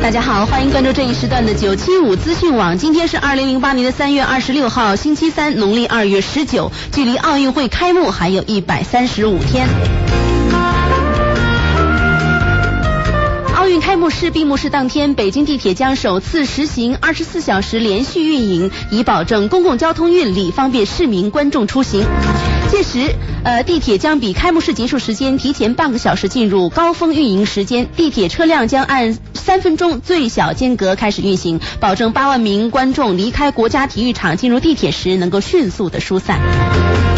大家好，欢迎关注这一时段的九七五资讯网。今天是二零零八年的三月二十六号，星期三，农历二月十九，距离奥运会开幕还有一百三十五天。运开幕式闭幕式当天，北京地铁将首次实行二十四小时连续运营，以保证公共交通运力，方便市民观众出行。届时，呃，地铁将比开幕式结束时间提前半个小时进入高峰运营时间，地铁车辆将按三分钟最小间隔开始运行，保证八万名观众离开国家体育场进入地铁时能够迅速的疏散。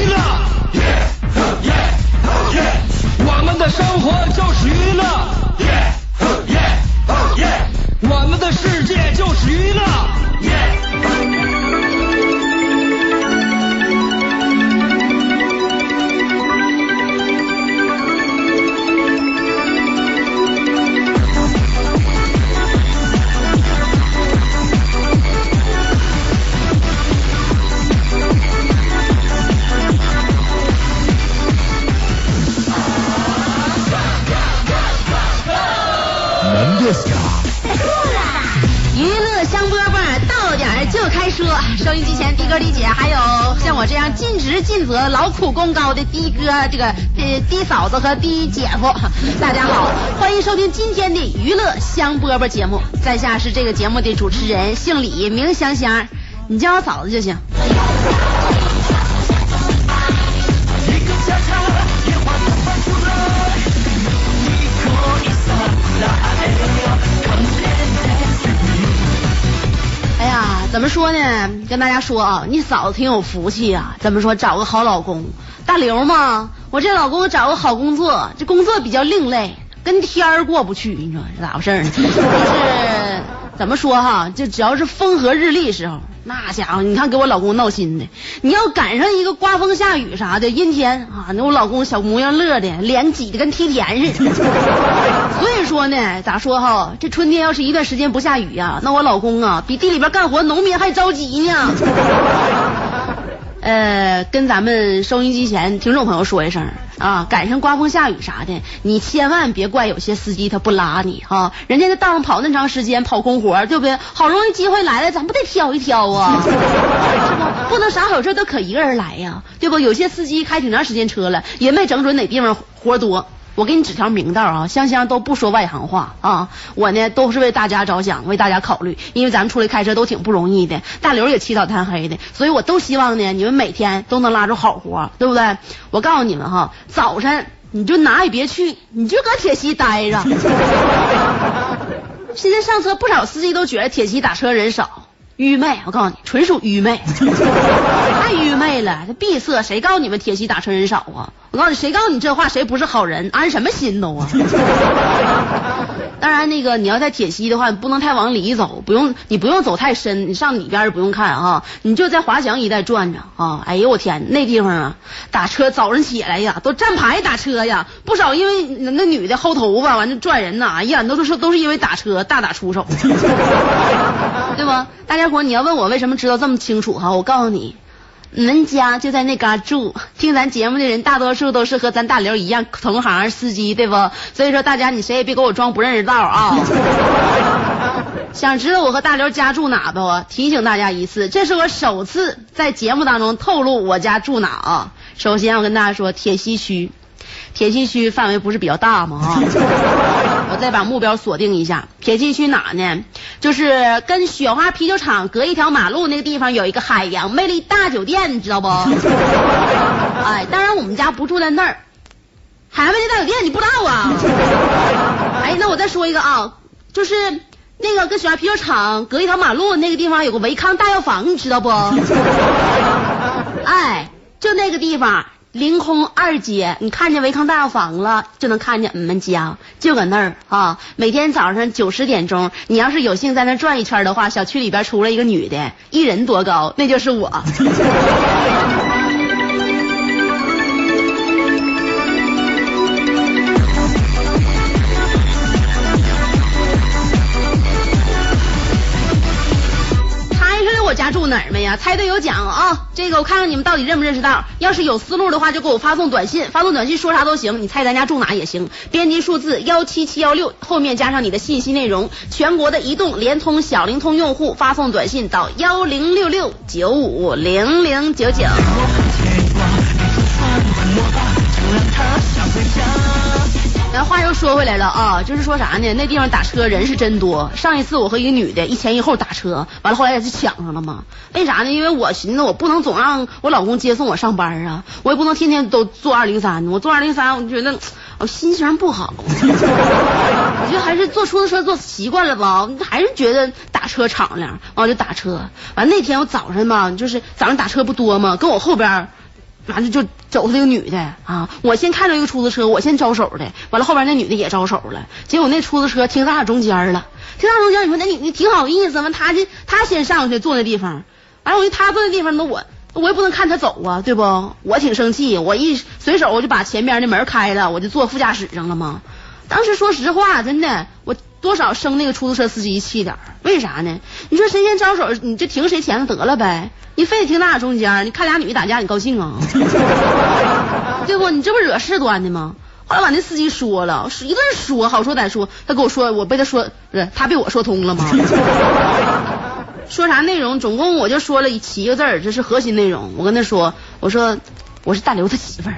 哥、这个呃的嫂子和弟姐夫，大家好，欢迎收听今天的娱乐香饽饽节目。在下是这个节目的主持人，姓李，名香香，你叫我嫂子就行。怎么说呢？跟大家说啊，你嫂子挺有福气啊。怎么说？找个好老公，大刘嘛。我这老公找个好工作，这工作比较另类，跟天儿过不去。你说这咋回事呢？就是怎么说哈？就只要是风和日丽时候，那家伙你看给我老公闹心的。你要赶上一个刮风下雨啥的阴天啊，那我老公小模样乐的，脸挤得跟梯田似的。所以说呢，咋说哈？这春天要是一段时间不下雨呀、那我老公啊比地里边干活农民还着急呢。呃，跟咱们收音机前听众朋友说一声啊，赶上刮风下雨啥的，你千万别怪有些司机他不拉你哈，人家在道上跑那长时间跑空活，对不对？好容易机会来了，咱不得挑一挑啊，是不？不能啥好事都可一个人来呀，对不？有些司机开挺长时间车了，也没整准哪地方活多。我给你指条明道啊，香香都不说外行话啊，我呢都是为大家着想，为大家考虑，因为咱们出来开车都挺不容易的，大刘也起早贪黑的，所以我都希望呢，你们每天都能拉着好活，对不对？我告诉你们哈，早晨你就哪也别去，你就搁铁西待着。现在上车不少司机都觉得铁西打车人少。愚昧，我告诉你，纯属愚昧，太愚昧了。这闭塞，谁告诉你们铁西打车人少啊？我告诉你，谁告诉你这话，谁不是好人？安什么心都啊？当然，那个你要在铁西的话，你不能太往里走，不用你不用走太深，你上里边儿不用看啊，你就在华强一带转着啊。哎呦我天，那地方啊，打车早上起来呀，都站牌打车呀，不少因为那女的薅头发完了拽人呐，哎呀，都是都是因为打车大打出手，对不？大家伙，你要问我为什么知道这么清楚哈，我告诉你。恁家就在那嘎住，听咱节目的人大多数都是和咱大刘一样同行司机，对不？所以说大家你谁也别给我装不认识道啊！想知道我和大刘家住哪不？提醒大家一次，这是我首次在节目当中透露我家住哪啊！首先我跟大家说，铁西区，铁西区范围不是比较大吗？啊！再把目标锁定一下，铁西区哪呢？就是跟雪花啤酒厂隔一条马路那个地方有一个海洋魅力大酒店，你知道不？哎，当然我们家不住在那儿。海洋魅力大酒店你不知道啊？哎，那我再说一个啊，就是那个跟雪花啤酒厂隔一条马路那个地方有个维康大药房，你知道不？哎，就那个地方，凌空二街，你看见维康大药房了，就能看见我们家，就搁那儿啊。每天早上九十点钟，你要是有幸在那转一圈的话，小区里边出来一个女的，一人多高，那就是我。住哪儿没呀？猜对有奖啊！这个我看看你们到底认不认识道。要是有思路的话，就给我发送短信，发送短信说啥都行，你猜咱家住哪也行。编辑数字幺七七幺六，后面加上你的信息内容。全国的移动、联通、小灵通用户发送短信到幺零六六九五零零九九。然后话又说回来了啊，就是说啥呢？那地方打车人是真多。上一次我和一个女的一前一后打车，完了后来也是抢上了嘛。为啥呢？因为我寻思我不能总让我老公接送我上班啊，我也不能天天都坐二零三。我坐二零三，我就觉得我心情不好。我觉得还是坐出租车坐习惯了吧，还是觉得打车敞亮，完就打车。完那天我早上嘛，就是早上打车不多嘛，跟我后边。完了就走出这个女的啊！我先看着一个出租车，我先招手的。完了后边那女的也招手了，结果那出租车停咱俩中间了。停咱中间，你说那女的挺好意思吗？她就她先上去坐那地方，完了我就她坐那地方，那我我也不能看她走啊，对不？我挺生气，我一随手我就把前边的门开了，我就坐副驾驶上了嘛。当时说实话，真的我多少生那个出租车司机气点为啥呢？你说谁先招手，你就停谁前头得了呗。你非得停咱俩中间，你看俩女的打架，你高兴啊？对不？你这不惹事端的吗？后来把那司机说了，一顿说，好说歹说，他跟我说，我被他说，不是他被我说通了吗？说啥内容？总共我就说了七个字，这是核心内容。我跟他说，我说我是大刘他媳妇儿。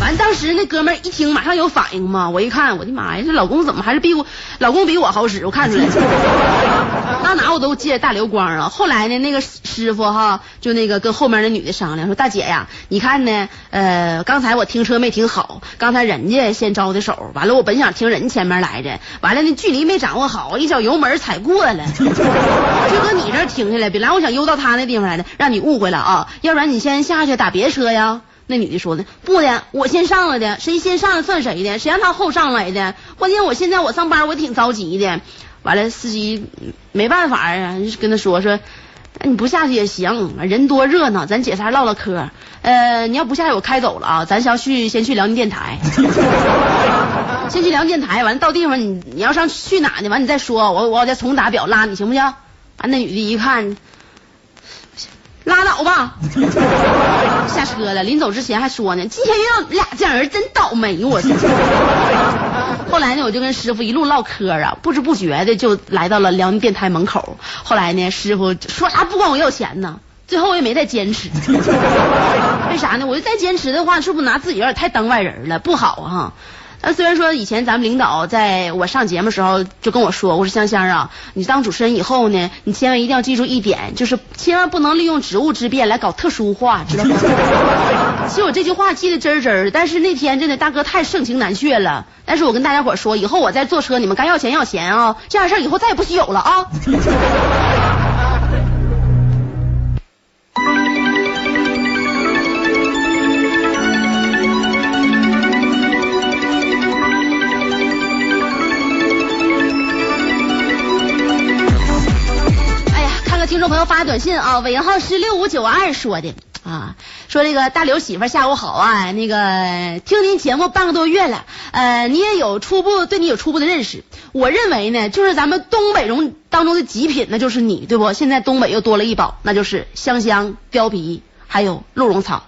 完，当时那哥们一听，马上有反应嘛。我一看，我的妈呀，这老公怎么还是比我老公比我好使？我看出来，到哪我都借大流光啊。后来呢，那个师傅哈，就那个跟后面那女的商量说：“大姐呀，你看呢，呃，刚才我停车没停好，刚才人家先招的手，完了我本想停人前面来着，完了那距离没掌握好，一脚油门踩过了，就搁你这停下来。本来我想悠到他那地方来的，让你误会了啊。要不然你先下去打别车呀。”那女的说的不的，我先上来的，谁先上来算谁的，谁让他后上来的？关键我现在我上班我挺着急的。完了，司机没办法啊，跟他说说，你不下去也行，人多热闹，咱姐仨唠唠嗑。呃，你要不下去我开走了啊，咱先去先去辽宁电台，先去辽宁电台。完了到地方你你要上去哪呢？完你再说，我我再重打表拉你行不行？完那女的一看。拉倒吧，下车了。临走之前还说呢，今天遇到俩这样人真倒霉，我操！后来呢，我就跟师傅一路唠嗑啊，不知不觉的就来到了辽宁电台门口。后来呢，师傅说啥不管我要钱呢，最后我也没再坚持。为啥呢？我就再坚持的话，是不是拿自己有点太当外人了？不好哈。那虽然说以前咱们领导在我上节目时候就跟我说，我说香香啊，你当主持人以后呢，你千万一定要记住一点，就是千万不能利用职务之便来搞特殊化，知道吗？其实我这句话记得真真的，但是那天真的大哥太盛情难却了。但是我跟大家伙说，以后我再坐车，你们该要钱要钱啊，这样事儿以后再也不许有了啊。朋友发短信啊，尾号是六五九二说的啊，说这个大刘媳妇下午好啊，那个听您节目半个多月了，呃，你也有初步对你有初步的认识，我认为呢，就是咱们东北中当中的极品，那就是你，对不？现在东北又多了一宝，那就是香香、貂皮还有鹿茸草。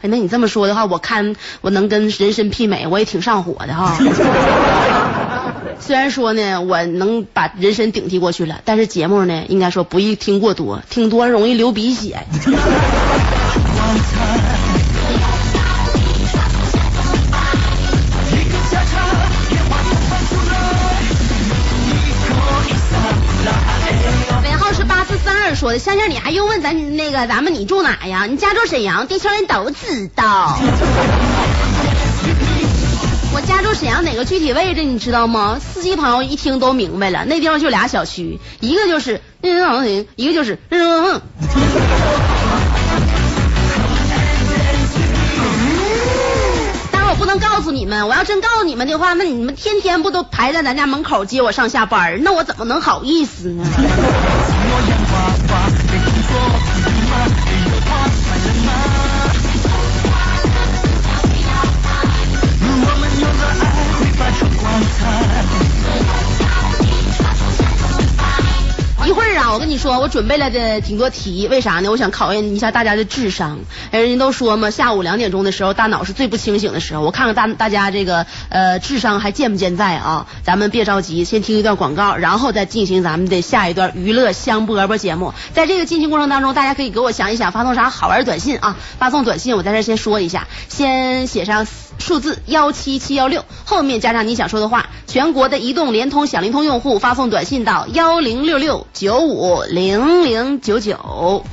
哎，那你这么说的话，我看我能跟人参媲美，我也挺上火的哈。虽然说呢，我能把人参顶替过去了，但是节目呢，应该说不宜听过多，听多了容易流鼻血。尾号是八四三二说的，香香，你还用问咱那个咱们你住哪呀？你家住沈阳，地球人都知道。我家住沈阳哪个具体位置你知道吗？司机朋友一听都明白了，那地方就俩小区，一个就是嗯，一个就是嗯。但是我不能告诉你们，我要真告诉你们的话，那你们天天不都排在咱家门口接我上下班？那我怎么能好意思呢？一会儿啊，我跟你说，我准备了的挺多题，为啥呢？我想考验一下大家的智商。人家都说嘛，下午两点钟的时候，大脑是最不清醒的时候。我看看大大家这个呃智商还健不健在啊？咱们别着急，先听一段广告，然后再进行咱们的下一段娱乐香饽饽节目。在这个进行过程当中，大家可以给我想一想发送啥好玩短信啊？发送短信，我在这先说一下，先写上数字幺七七幺六，后面加上你想说的话。全国的移动、联通、小灵通用户发送短信到幺零六六九五零零九九。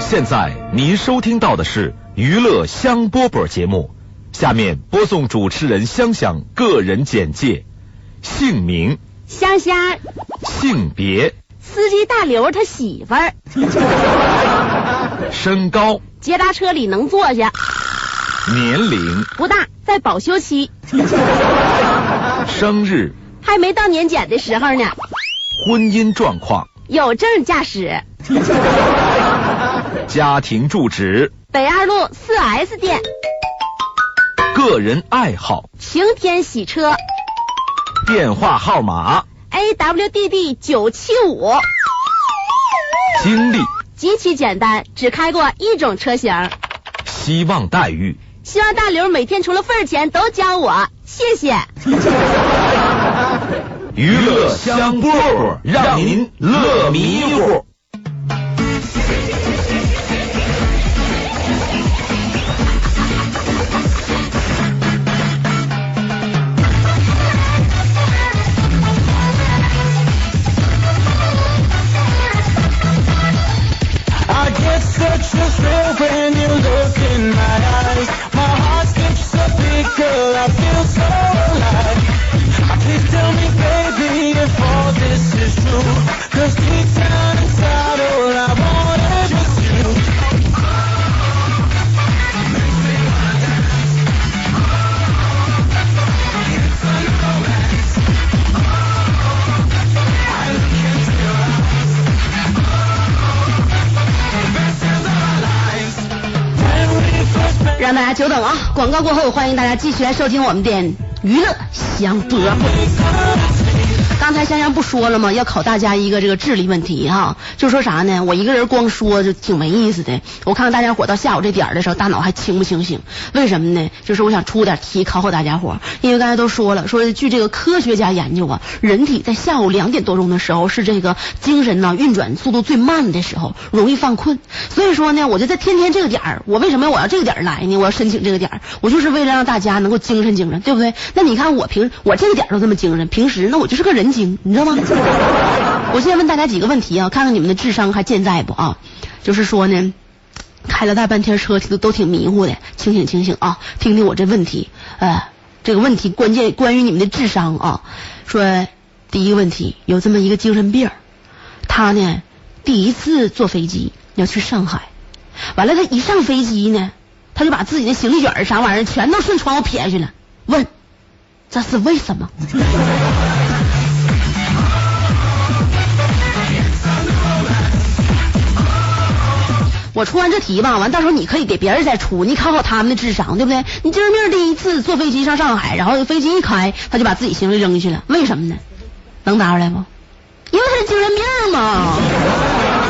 现在您收听到的是娱乐香饽饽节目，下面播送主持人香香个人简介：姓名、香香，性别、司机大刘他媳妇儿，身高、捷达车里能坐下，年龄、不大，在保修期，生日、还没到年检的时候呢，婚姻状况、有证驾驶，家庭住址、北二路四 S 店，个人爱好、晴天洗车。电话号码、，AWDD 九七五，经历、极其简单，只开过一种车型，希望待遇。希望大刘每天除了份儿钱都教我，谢谢。娱乐香饽饽，让您乐迷糊。Girl. I feel 让大家久等啊！广告过后，欢迎大家继续来收听我们的娱乐香饽饽。刚才香香不说了吗？要考大家一个这个智力问题哈，就说啥呢？我一个人光说就挺没意思的。我看看大家伙到下午这点的时候，大脑还清不清醒？为什么呢？就是我想出点题考考大家伙，因为刚才都说了，说据这个科学家研究啊，人体在下午两点多钟的时候是这个精神呢运转速度最慢的时候，容易犯困。所以说呢，我就在天天这个点儿，我为什么我要这个点儿来呢？我要申请这个点儿，我就是为了让大家能够精神精神，对不对？那你看我平我这个点儿都这么精神，平时那我就是个人精，你知道吗？我现在问大家几个问题啊，看看你们的智商还健在不啊？就是说呢。开了大半天车，都都挺迷糊的，清醒清醒啊！听听我这问题，呃，这个问题关键关于你们的智商啊。说第一个问题，有这么一个精神病，他呢第一次坐飞机要去上海，完了他一上飞机呢，他就把自己的行李卷啥玩意儿全都顺窗户撇下去了，问这是为什么？我出完这题吧，完到时候你可以给别人再出，你考考他们的智商，对不对？你精神病第一次坐飞机上上海，然后飞机一开，他就把自己行李扔下去了，为什么呢？能答出来不？因为他是精神病嘛。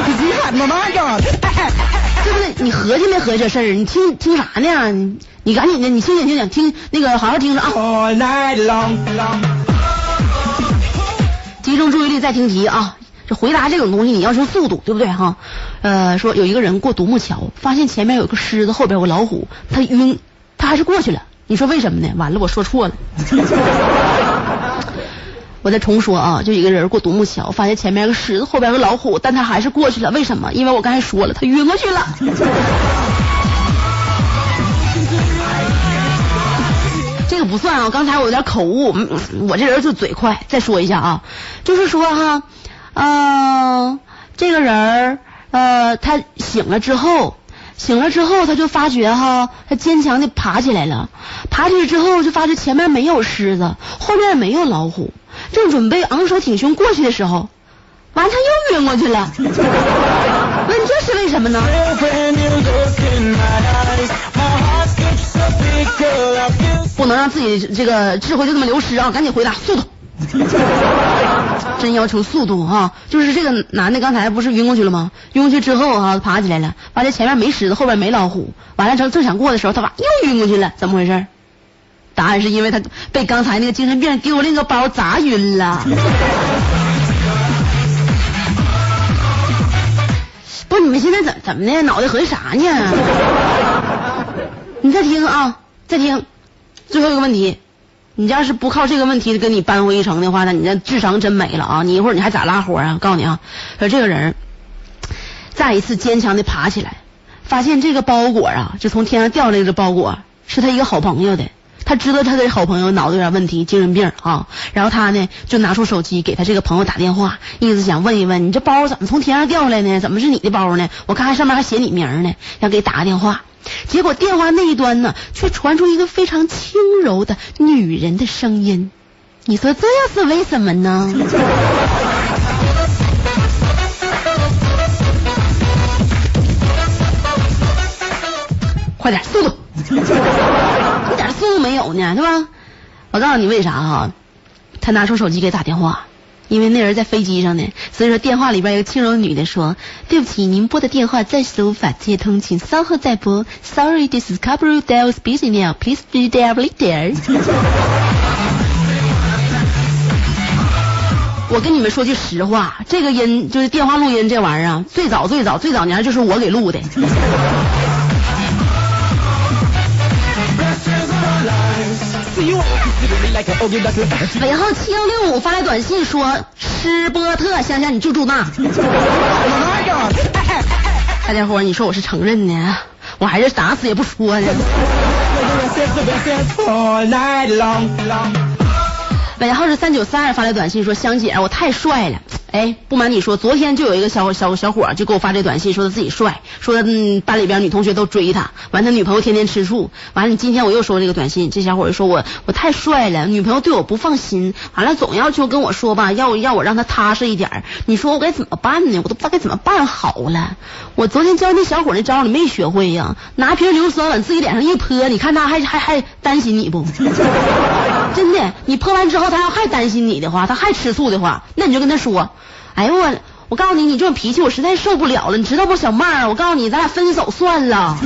你喊么嘛呀？对不对？你合计没合计这事儿？你听听啥呢？你你赶紧的，你清醒清醒，听那个好好听着啊！all night long. 集中注意力再听题啊！这回答这种东西你要求速度，对不对哈？呃，说有一个人过独木桥，发现前面有个狮子，后边有个老虎，他晕，他还是过去了。你说为什么呢？完了，我说错了。我再重说啊，就一个人过独木桥，发现前面有个狮子，后边有个老虎，但他还是过去了。为什么？因为我刚才说了，他晕过去了。这个不算啊，刚才我有点口误，我这人就嘴快。再说一下啊，就是说哈，呃，这个人儿呃，他醒了之后，醒了之后他就发觉哈，他坚强的爬起来了，爬起来之后就发觉前面没有狮子，后面没有老虎，正准备昂首挺胸过去的时候，完他又晕过去了。问这是为什么呢？不能让自己这个智慧就这么流失啊！赶紧回答，速度。真要求速度哈、就是这个男的刚才不是晕过去了吗？晕过去之后哈、爬起来了，发现前面没狮子，后边没老虎，完了正正想过的时候，他爸又晕过去了，怎么回事？答案是因为他被刚才那个精神病丢那个包砸晕了。不你们现在怎怎么的？脑袋合计啥呢？你再听啊，再听，最后一个问题，你要是不靠这个问题跟你扳回一城的话，那你这智商真没了啊！你一会儿你还咋拉活啊？告诉你啊，说这个人再一次坚强的爬起来，发现这个包裹啊，就从天上掉下来的包裹是他一个好朋友的。他知道他的好朋友脑子有点问题，精神病啊。然后他呢就拿出手机给他这个朋友打电话，意思想问一问你这包怎么从天上掉下来呢？怎么是你的包呢？我看看上面还写你名呢，想给打个电话。结果电话那一端呢，却传出一个非常轻柔的女人的声音。你说这又是为什么呢？快点，速度！一点速度没有呢，是吧？我告诉你为啥哈？他拿出手机给打电话，因为那人在飞机上呢，所以说电话里边有个轻柔女的说：“对不起，您拨的电话暂时无法接通，请稍后再拨。Sorry, this is Cabrio dial is busy now. Please be there later。”我跟你们说句实话，这个音就是电话录音这玩意儿啊，最早最早最早年就是我给录的。尾号七幺六五发来短信说：“吃波特，香香你就住那。”大家伙，你说我是承认呢，我还是打死也不说呢。尾号是三九三二发来短信说：“香姐，我太帅了。”哎，不瞒你说，昨天就有一个小小小伙就给我发这短信，说他自己帅，说嗯班里边女同学都追他，完他女朋友天天吃醋。完了，你今天我又收这个短信，这小伙儿就说我我太帅了，女朋友对我不放心，完了总要求跟我说吧，要要我让他踏实一点。你说我该怎么办呢？我都不知道该怎么办好了。我昨天教那小伙那招你没学会呀？拿瓶硫酸往自己脸上一泼，你看他还还还担心你不？真的，你泼完之后，他要还担心你的话，他还吃醋的话，那你就跟他说，哎呦我，我告诉你，你这种脾气我实在受不了了，你知道不，小妹儿，我告诉你，咱俩分手算了。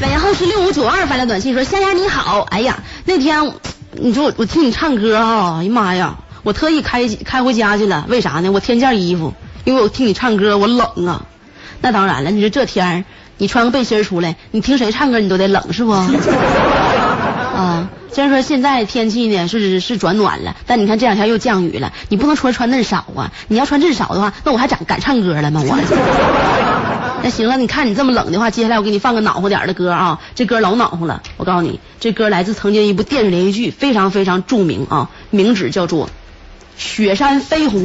尾号是六五九二发来短信说：“夏夏你好，哎呀，那天你说我我听你唱歌啊，哎呀妈呀，我特意开开回家去了，为啥呢？我添件衣服，因为我听你唱歌我冷啊。那当然了，你说这天儿你穿个背心儿出来，你听谁唱歌你都得冷是不？啊，虽然说现在天气呢是是转暖了，但你看这两天又降雨了，你不能说穿嫩少啊。你要穿嫩少的话，那我还敢敢唱歌了吗？我。那行了，你看你这么冷的话，接下来我给你放个暖和点儿的歌啊，这歌老暖和了。我告诉你，这歌来自曾经一部电视连续剧，非常非常著名啊，名字叫做《雪山飞狐》。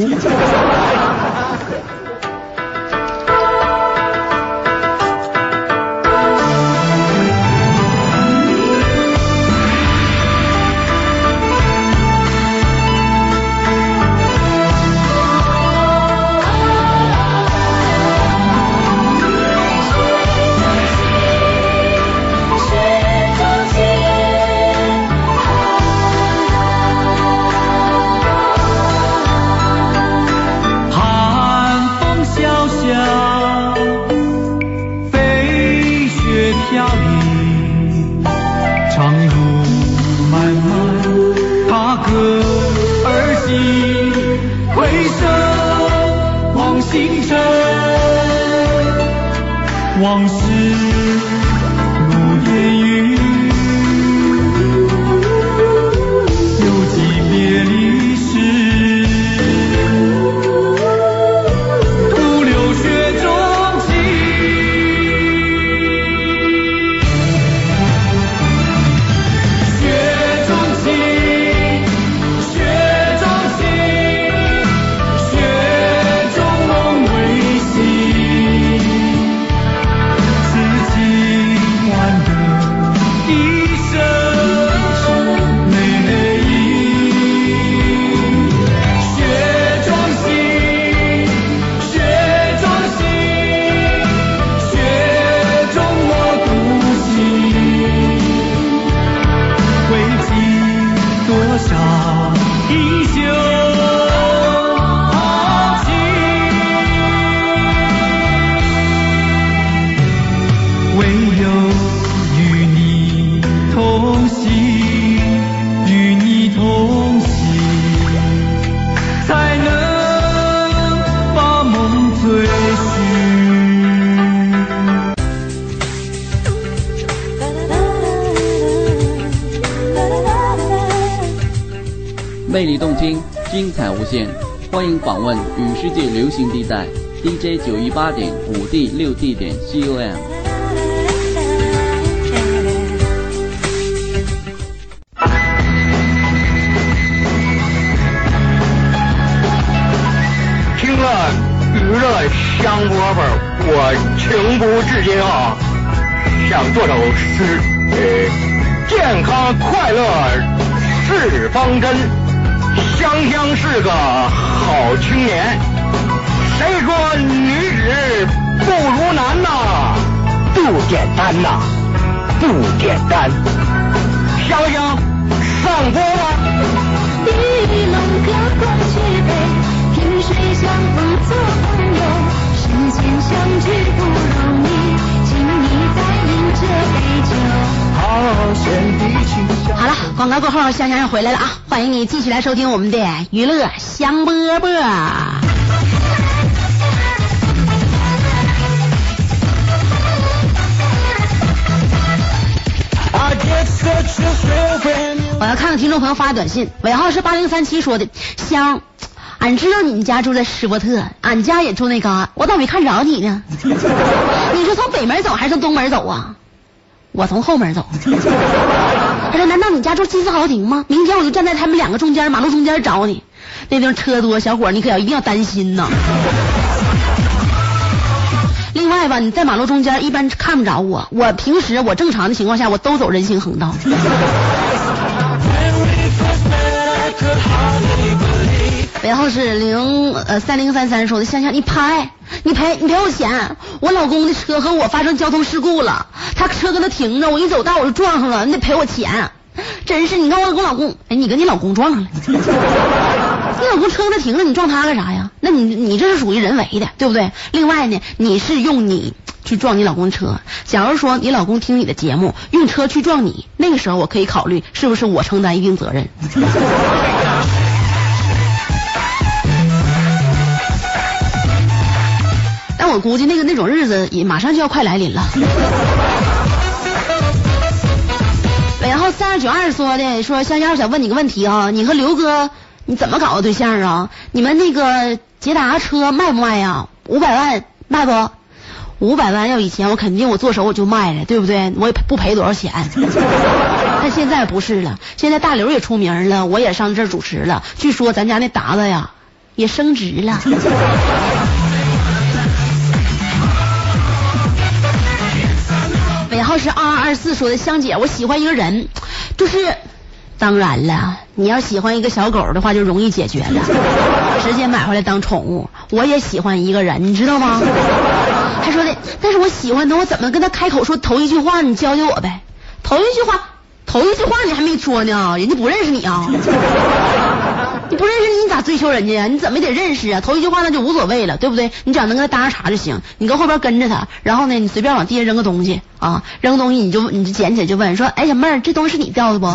回首望星辰，往事彩无限，欢迎访问与世界流行地带 DJ 九一八点五 D 六 D 点 COM。听了娱乐香饽饽，我情不自禁啊，想做首诗。呃，健康快乐是方针，香香是个好青年。谁说女子不如男呐？不简单呐，不简单。香香上锅了。一龙隔关举杯，萍水相逢做朋友，世间相聚不容易，请你再饮这杯酒。好。了，广告过后，香香又回来了啊！欢迎你继续来收听我们的娱乐香饽饽。我要看看听众朋友发的短信，尾号是八零三七说的，香，俺知道你们家住在施伯特，俺家也住那嘎，我咋没看着你呢？你是从北门走还是从东门走啊？我从后门走。他说：“难道你家住金丝豪庭吗？明天我就站在他们两个中间，马路中间找你。那地方车多，小伙你可要一定要担心呐。另外吧，你在马路中间一般看不着我，我平时我正常的情况下我都走人行横道。Believe. 尾号是零呃三零三三说的，香香你赔你赔你赔我钱，我老公的车和我发生交通事故了，他车搁那停着，我一走道我就撞上了，你得赔我钱。真是，你看我跟我老公，哎，你跟你老公撞上了，你老公车搁那停着，你撞他干啥呀？那你你这是属于人为的，对不对？另外呢，你是用你去撞你老公的车，假如说你老公听你的节目，用车去撞你，那个时候我可以考虑是不是我承担一定责任。我估计那个那种日子也马上就要快来临了。然后三二九二说的，说香香想问你个问题啊，你和刘哥你怎么搞的对象啊？你们那个捷达车卖不卖呀？五百万卖不？五百万要以前我肯定我做手我就卖了，对不对？我也不赔多少钱。但现在不是了，现在大刘也出名了，我也上这主持了，据说咱家那达子呀也升职了。号是二二二四说的，香姐，我喜欢一个人，就是，当然了，你要喜欢一个小狗的话，就容易解决了，直接买回来当宠物。我也喜欢一个人，你知道吗？他说的，但是我喜欢他，我怎么跟他开口说头一句话？你教教我呗。头一句话，头一句话你还没说呢，人家不认识你啊。不认识你，咋追求人家呀？你怎么也得认识啊？头一句话那就无所谓了，对不对？你只要能跟他搭上茬就行。你搁后边跟着他，然后呢，你随便往地下扔个东西啊，扔个东西你就你就捡起来就问说，哎，小妹儿，这东西是你掉的不？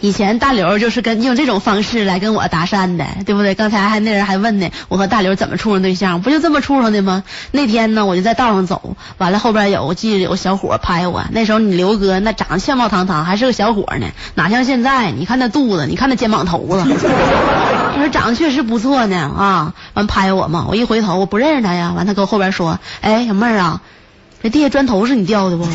以前大刘就是跟用这种方式来跟我搭讪的，对不对？刚才还那人还问呢，我和大刘怎么处上对象？不就这么处上的吗？那天呢，我就在道上走，完了后边有我记得有个小伙拍我，那时候你刘哥那长得相貌堂堂，还是个小伙呢，哪像现在？你看那肚子，你看那肩膀头子，我说长得确实不错呢啊！完拍我嘛，我一回头我不认识他呀，完他搁后边说，哎，小妹儿啊，这地下砖头是你掉的不？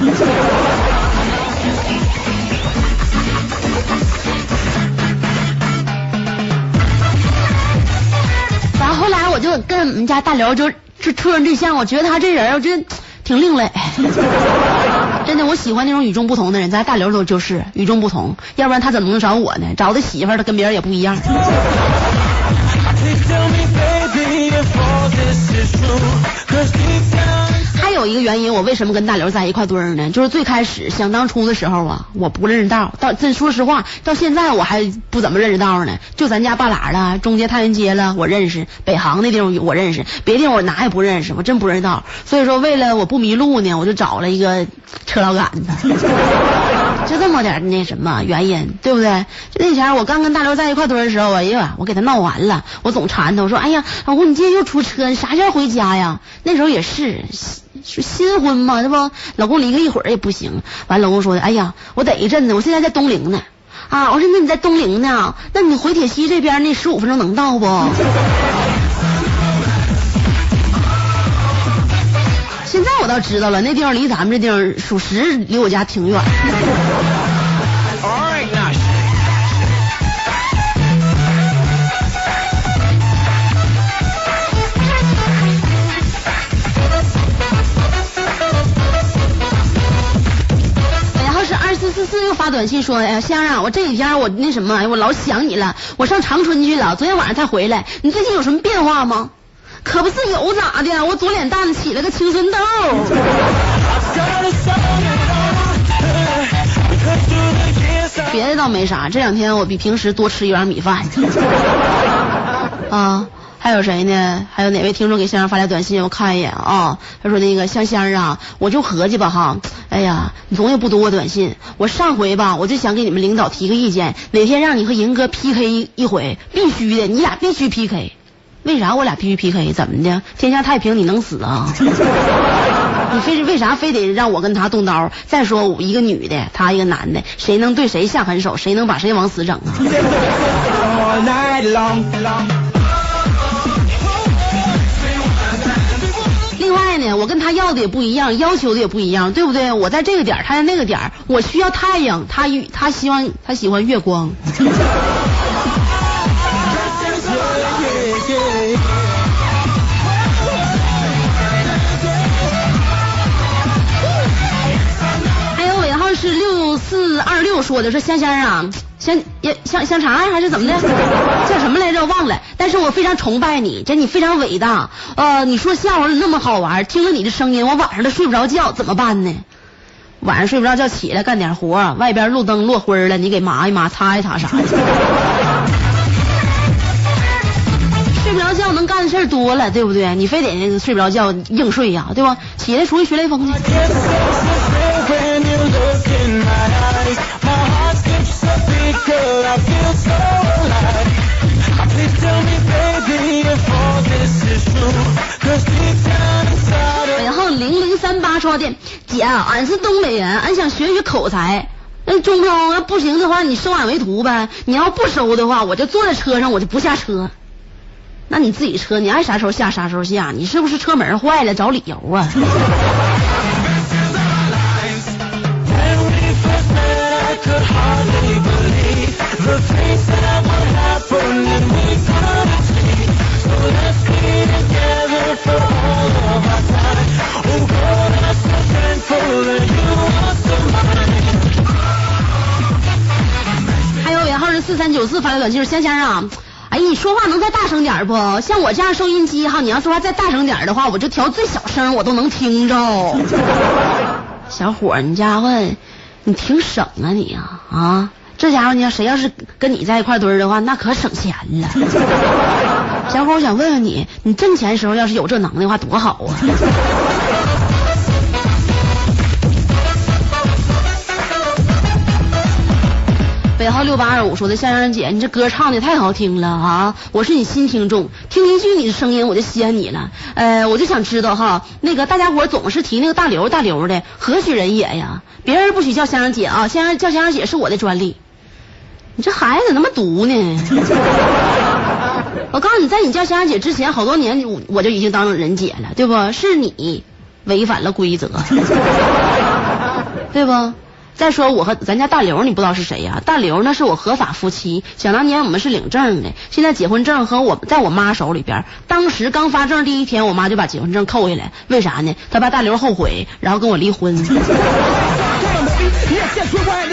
就跟我们家大刘就就处上对象，我觉得他这人我觉得挺另类，真的我喜欢那种与众不同的人，咱大刘都就是与众不同，要不然他怎么能找我呢？找的媳妇儿他跟别人也不一样。还有一个原因，我为什么跟大刘在一块堆儿呢？就是最开始想当初的时候啊，我不认识道，到这说实话，到现在我还不怎么认识道呢。就咱家半拉了，中街太原街了，我认识；北航那地方我认识，别地方我哪也不认识，我真不认识道。所以说，为了我不迷路呢，我就找了一个车老杆子，就这么点那什么原因，对不对？就那前我刚跟大刘在一块堆的时候，哎呀，我给他闹完了，我总缠他，我说，哎呀，老公，你今天又出车，你啥时候回家呀？那时候也是。是新婚嘛，对不？老公离个一会儿也不行。完，老公说的，哎呀，我得一阵子，我现在在东陵呢。啊，我说那你在东陵呢？那你回铁西这边那十五分钟能到不？现在我倒知道了，那地方离咱们这地方属实离我家挺远。然后是二四四四又发短信说，哎呀，香啊，我这几天我那什么，哎，我老想你了，我上长春去了，昨天晚上才回来，你最近有什么变化吗？可不是有咋的，我左脸蛋子起了个青春痘。别的倒没啥，这两天我比平时多吃一碗米饭。啊，还有谁呢？还有哪位听众给香香发来短信？我看一眼啊。他说那个香香啊，我就合计吧哈，哎呀，你总也不读我短信。我上回吧，我就想给你们领导提个意见，哪天让你和银哥 PK 一回，必须的，你俩必须 PK。为啥我俩必须 PK？怎么的？天下太平你能死啊？你非为啥非得让我跟他动刀？再说我一个女的，他一个男的，谁能对谁下狠手？谁能把谁往死整啊？另外呢，我跟他要的也不一样，要求的也不一样，对不对？我在这个点，他在那个点，我需要太阳，他他希望他喜欢月光。四二六说的，说香香啊，香也香香肠还是怎么的，叫什么来着忘了。但是我非常崇拜你，这你非常伟大。呃，你说笑话那么好玩，听了你的声音，我晚上都睡不着觉，怎么办呢？晚上睡不着觉，起来干点活，外边路灯落灰了，你给抹一抹，擦一擦啥的。睡不着觉能干的事多了，对不对？你非得睡不着觉硬睡呀、对吧？起来出去学雷锋去。Girl. I feel so alive. Please tell me, baby, if all this is true. Cause deep down inside of 然后零零三八说的，姐，俺是东北人，俺想学学口才。那中不中？要不行的话，你收俺为徒呗。你要不收的话，我就坐在车上，我就不下车。那你自己车，你爱啥时候下啥时候下，你是不是车门坏了找理由啊？还有，然后是四三九四发的短信，仙仙啊，哎，你说话能再大声点不？像我这样收音机哈，你要说话再大声点的话，我就调最小声，我都能听着。小伙，你家伙，你挺省啊你啊啊！这家伙，你要谁要是跟你在一块堆的话，那可省钱了。小伙，我想问问你，你挣钱的时候要是有这能的话，多好啊！尾号六八二五说的香香姐，你这歌唱的太好听了啊！我是你新听众，听一句你的声音我就稀罕你了。呃，我就想知道哈，那个大家伙总是提那个大刘大刘的，何许人也呀？别人不许叫香香姐啊，香香叫香香姐是我的专利。你这孩子怎么那么毒呢？我告诉你，在你叫香香姐之前，好多年我我就已经当人姐了，对不？是你违反了规则，对不？再说我和咱家大刘，你不知道是谁呀、大刘那是我合法夫妻，想当年我们是领证的，现在结婚证和我在我妈手里边。当时刚发证第一天，我妈就把结婚证扣下来，为啥呢？她怕大刘后悔，然后跟我离婚。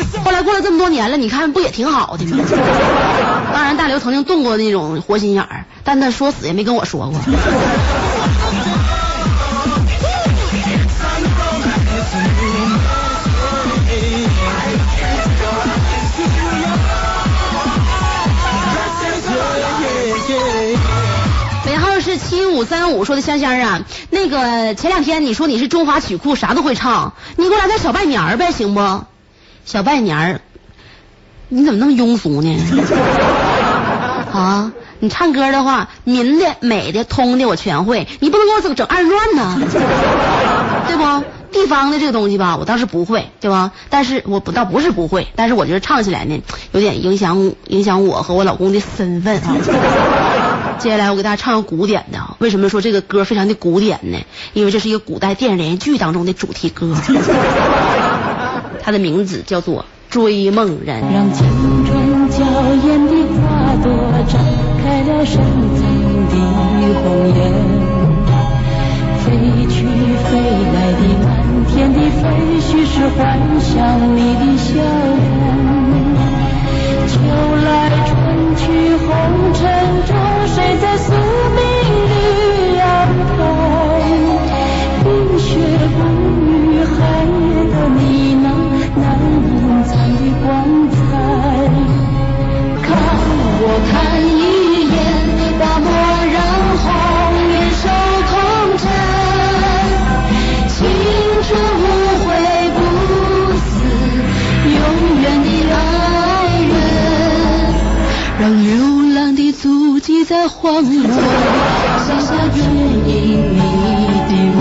后来过了这么多年了，你看不也挺好的吗？当然，大刘曾经动过那种活心眼儿，但他说死也没跟我说过。尾号是七五三五，说的香香啊，那个前两天你说你是中华曲库，啥都会唱，你给我来点小拜年儿呗，行不？小拜年儿，你怎么那么庸俗呢？啊，你唱歌的话，民的、美的、通的我全会，你不能给我整整二乱呢，对不？地方的这个东西吧，我倒是不会，对吧？但是我不倒不是不会，但是我觉得唱起来呢，有点影响影响我和我老公的身份啊。接下来我给大家唱个古典的啊，为什么说这个歌非常的古典呢？因为这是一个古代电视连续剧当中的主题歌，它的名字叫做《追梦人》。让青春娇艳的花朵绽开了深藏的红颜，飞去飞来的满天的飞絮是幻想你的笑容。秋来春去红尘中，谁在宿命里安排？冰雪不语，寒夜的你的荒漠写下追忆你的梦。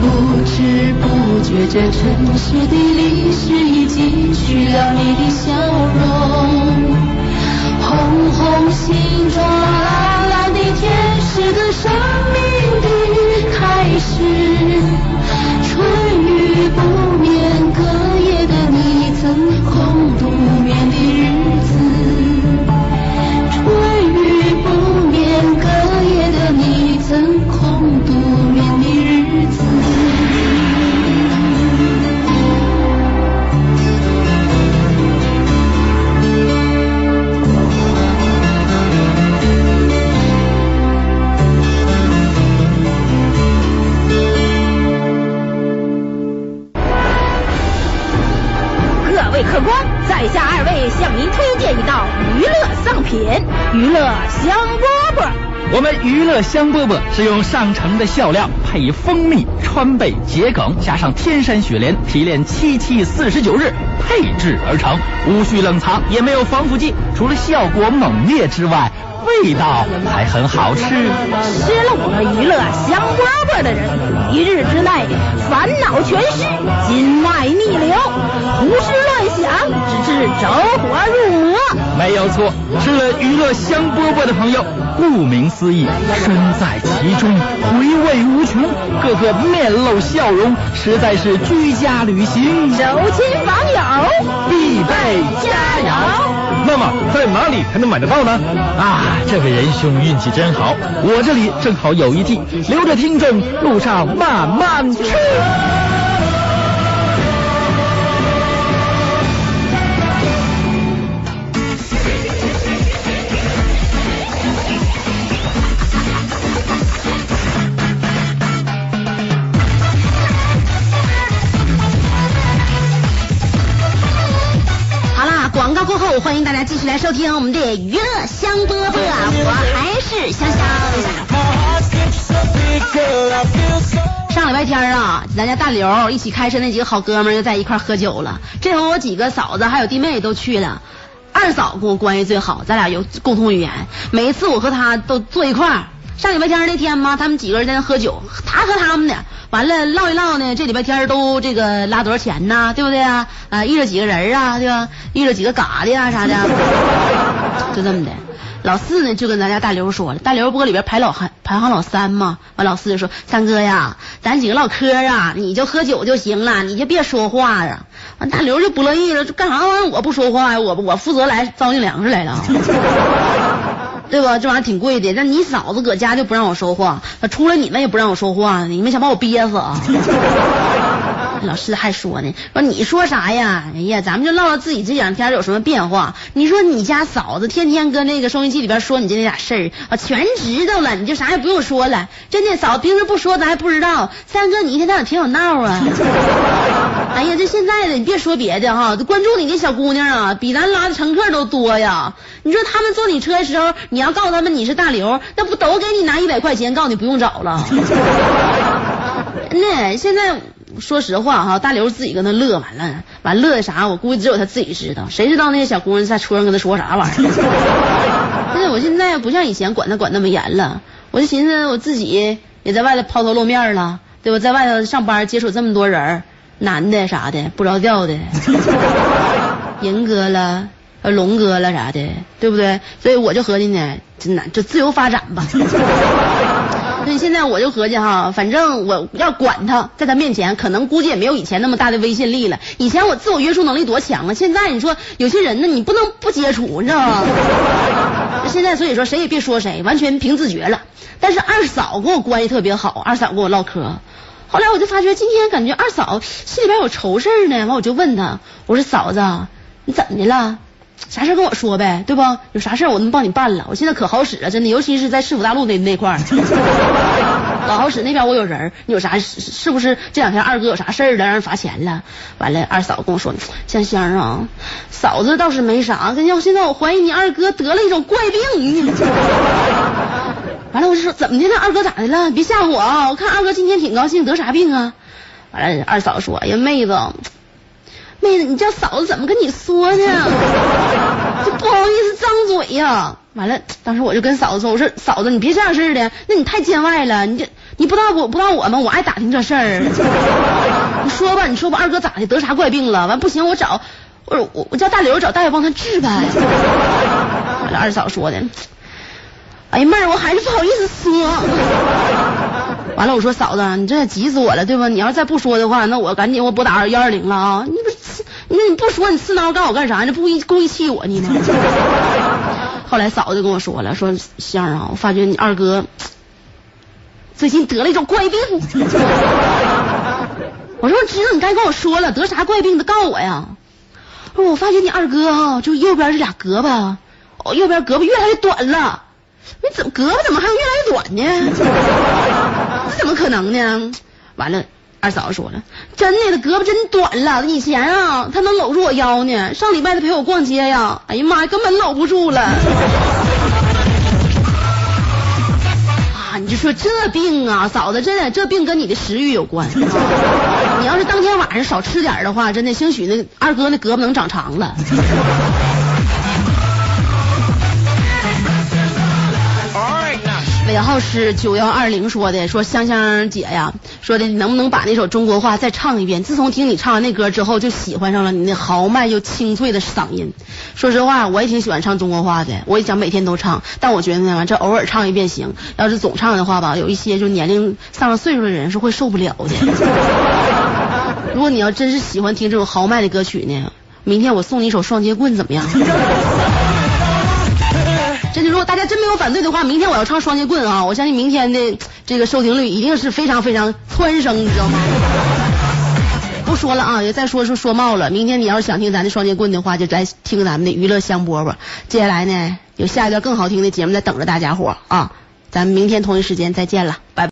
不知不觉，这尘世的历史已记取了你的笑容。红红心中蓝蓝的天，是个生命的开始。春雨不在下二位向您推荐一道娱乐上品——娱乐香饽饽。我们娱乐香饽饽是用上乘的笑料，配以蜂蜜、川贝、桔梗，加上天山雪莲提炼七七四十九日配制而成，无需冷藏，也没有防腐剂，除了效果猛烈之外，味道还很好吃。吃了我们娱乐香饽饽的人，一日之内烦恼全失，筋脉逆流，胡思乱想，直至着火入魔。没有错，吃了娱乐香饽饽的朋友，顾名思义，身在其中，回味无穷，个个面露笑容，实在是居家旅行走亲访友，必备佳肴。那么在哪里才能买得到呢？啊，这位仁兄运气真好，我这里正好有一屉，留着听众路上慢慢吃。广告过后，欢迎大家继续来收听我们的娱乐香饽饽，我还是香香。上礼拜天啊，咱家大刘一起开车那几个好哥们又在一块喝酒了。这回我几个嫂子还有弟妹都去了。二嫂跟我关系最好，咱俩有共同语言。每一次我和她都坐一块儿。上礼拜天那天嘛，他们几个人在那喝酒，他和他们的，完了唠一唠呢。这礼拜天都这个拉多少钱呐，对不对啊？啊，遇着几个人啊，对吧？遇着几个嘎的啊啥的，就这么的。老四呢就跟咱家大刘说了，大刘不搁里边排老排排行老三嘛，完老四就说三哥呀，咱几个唠嗑啊，你就喝酒就行了，你就别说话呀。完大刘就不乐意了，干啥玩意我不说话呀？我我负责来糟践粮食来了。对吧？这玩意儿挺贵的。那你嫂子搁家就不让我说话，出来你们也不让我说话，你们想把我憋死啊？老师还说呢，说你说啥呀？哎呀，咱们就唠唠自己这两天有什么变化。你说你家嫂子天天搁那个收音机里边说你这那点事儿，啊全知道了，你就啥也不用说了。真的，嫂子平时不说咱还不知道。三哥，你一天到晚挺有闹啊。哎呀，这现在的你别说别的哈，关注你的小姑娘啊，比咱拉的乘客都多呀。你说他们坐你车的时候，你要告诉他们你是大刘，那不都给你拿一百块钱，告诉你不用找了。那现在说实话哈，大刘自己搁那乐完了，完乐的啥，我估计只有他自己知道，谁知道那些小姑娘在车上跟他说啥玩意儿？但是我现在不像以前管他管那么严了，我就寻思我自己也在外头抛头露面了，对吧？在外头上班接触这么多人，男的啥的不着调的，人哥了。呃，龙哥了啥的，对不对？所以我就合计呢，真的就自由发展吧。所以现在我就合计哈，反正我要管他，在他面前可能估计也没有以前那么大的威信力了。以前我自我约束能力多强啊，现在你说有些人呢，你不能不接触，你知道吗？现在所以说谁也别说谁，完全凭自觉了。但是二嫂跟我关系特别好，二嫂跟我唠嗑。后来我就发觉今天感觉二嫂心里边有愁事呢，完我就问她，我说嫂子，你怎么的了？啥事跟我说呗，对不？有啥事我能帮你办了。我现在可好使了，真的，尤其是在市府大路那那块儿，老好使。那边我有人，你有啥是不是这两天二哥有啥事儿了，让人罚钱了？完了，二嫂跟我说，香香啊，嫂子倒是没啥，跟要现在我怀疑你二哥得了一种怪病。完了，我就说怎么的了？二哥咋的了？别吓唬我啊！我看二哥今天挺高兴，得啥病啊？完了，二嫂说，哎呀，妹子。妹子，你叫嫂子怎么跟你说呢？就不好意思张嘴呀。完了，当时我就跟嫂子说：“我说嫂子，你别这样式的，那你太见外了。你这你不道我不知道我吗？我爱打听这事儿。你说吧，你说吧，二哥咋的？得啥怪病了？完不行，我找我我我叫大刘找大夫帮他治呗。”完了，二嫂说的：“哎呀妹儿，我还是不好意思说。”完了，我说嫂子，你这急死我了，对吧？你要再不说的话，那我赶紧我拨打幺二零了啊！你，你你不说，你刺挠干我干啥？你故意故意气我呢吗？后来嫂子就跟我说了，说香儿啊，我发觉你二哥最近得了一种怪病。我说我知道，你该跟我说了，得啥怪病的，告我呀。我说我发觉你二哥啊，就右边这俩胳膊，哦，右边胳膊越来越短了。你怎么胳膊怎么还越来越短呢？这怎么可能呢？完了，二嫂子说了，真的，他胳膊真短了。以前啊，他能搂住我腰呢。上礼拜他陪我逛街呀，哎呀妈呀，根本搂不住了。啊，你就说这病啊，嫂子，真的这病跟你的食欲有关。你要是当天晚上少吃点的话，真的，兴许那二哥那胳膊能长长了。尾号是九幺二零说的，说香香姐呀，说的你能不能把那首中国话再唱一遍？自从听你唱完那歌之后，就喜欢上了你那豪迈又清脆的嗓音。说实话，我也挺喜欢唱中国话的，我也想每天都唱。但我觉得呢，这偶尔唱一遍行，要是总唱的话吧，有一些就年龄上了岁数的人是会受不了的。如果你要真是喜欢听这种豪迈的歌曲呢，明天我送你一首双截棍怎么样？如果大家真没有反对的话，明天我要唱双截棍啊！我相信明天的 这个收听率一定是非常非常蹿升，你知道吗？不说了啊，也再说说说冒了。明天你要是想听咱的双截棍的话，就来听咱们的娱乐香饽饽。接下来呢，有下一段更好听的节目在等着大家伙啊！咱们明天同一时间再见了，拜拜。